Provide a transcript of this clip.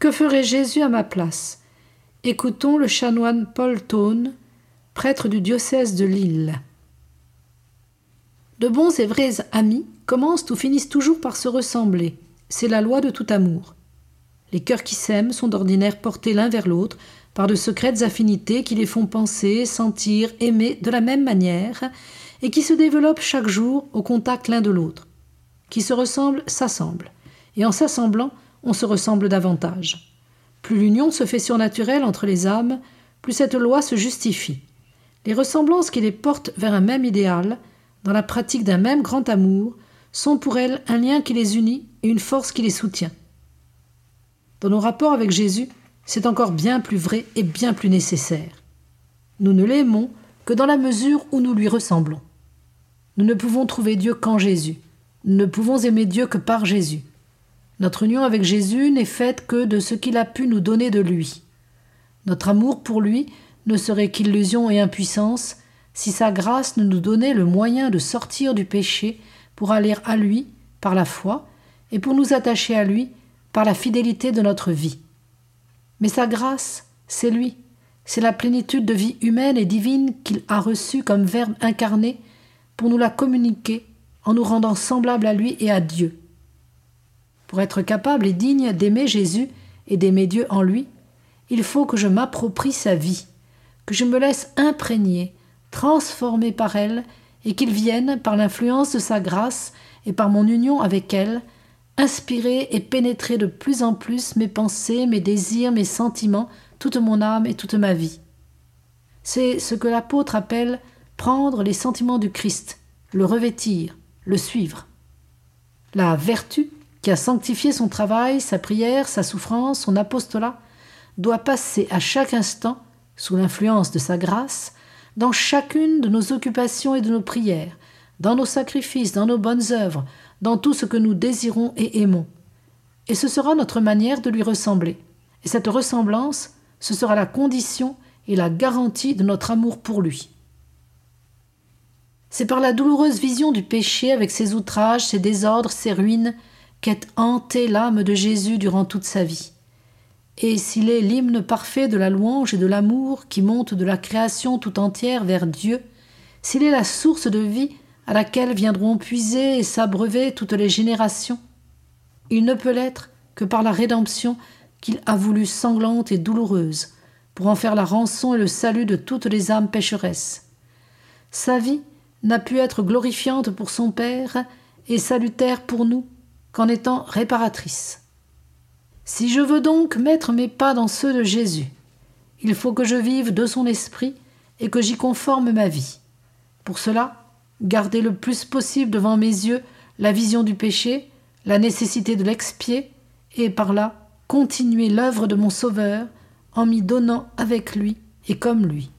Que ferait Jésus à ma place? Écoutons le chanoine Paul Tone, prêtre du diocèse de Lille. De bons et vrais amis commencent ou finissent toujours par se ressembler. C'est la loi de tout amour. Les cœurs qui s'aiment sont d'ordinaire portés l'un vers l'autre par de secrètes affinités qui les font penser, sentir, aimer de la même manière, et qui se développent chaque jour au contact l'un de l'autre. Qui se ressemblent s'assemblent, et en s'assemblant, on se ressemble davantage. Plus l'union se fait surnaturelle entre les âmes, plus cette loi se justifie. Les ressemblances qui les portent vers un même idéal, dans la pratique d'un même grand amour, sont pour elles un lien qui les unit et une force qui les soutient. Dans nos rapports avec Jésus, c'est encore bien plus vrai et bien plus nécessaire. Nous ne l'aimons que dans la mesure où nous lui ressemblons. Nous ne pouvons trouver Dieu qu'en Jésus. Nous ne pouvons aimer Dieu que par Jésus. Notre union avec Jésus n'est faite que de ce qu'il a pu nous donner de lui. Notre amour pour lui ne serait qu'illusion et impuissance si sa grâce ne nous donnait le moyen de sortir du péché pour aller à lui par la foi et pour nous attacher à lui par la fidélité de notre vie. Mais sa grâce, c'est lui, c'est la plénitude de vie humaine et divine qu'il a reçue comme Verbe incarné pour nous la communiquer en nous rendant semblables à lui et à Dieu. Pour être capable et digne d'aimer Jésus et d'aimer Dieu en lui, il faut que je m'approprie sa vie, que je me laisse imprégner, transformer par elle, et qu'il vienne, par l'influence de sa grâce et par mon union avec elle, inspirer et pénétrer de plus en plus mes pensées, mes désirs, mes sentiments, toute mon âme et toute ma vie. C'est ce que l'apôtre appelle prendre les sentiments du Christ, le revêtir, le suivre. La vertu, qui a sanctifié son travail, sa prière, sa souffrance, son apostolat, doit passer à chaque instant, sous l'influence de sa grâce, dans chacune de nos occupations et de nos prières, dans nos sacrifices, dans nos bonnes œuvres, dans tout ce que nous désirons et aimons. Et ce sera notre manière de lui ressembler. Et cette ressemblance, ce sera la condition et la garantie de notre amour pour lui. C'est par la douloureuse vision du péché avec ses outrages, ses désordres, ses ruines, qu'est hanté l'âme de Jésus durant toute sa vie. Et s'il est l'hymne parfait de la louange et de l'amour qui monte de la création tout entière vers Dieu, s'il est la source de vie à laquelle viendront puiser et s'abreuver toutes les générations, il ne peut l'être que par la rédemption qu'il a voulu sanglante et douloureuse, pour en faire la rançon et le salut de toutes les âmes pécheresses. Sa vie n'a pu être glorifiante pour son Père et salutaire pour nous qu'en étant réparatrice. Si je veux donc mettre mes pas dans ceux de Jésus, il faut que je vive de son esprit et que j'y conforme ma vie. Pour cela, garder le plus possible devant mes yeux la vision du péché, la nécessité de l'expier, et par là continuer l'œuvre de mon Sauveur en m'y donnant avec lui et comme lui.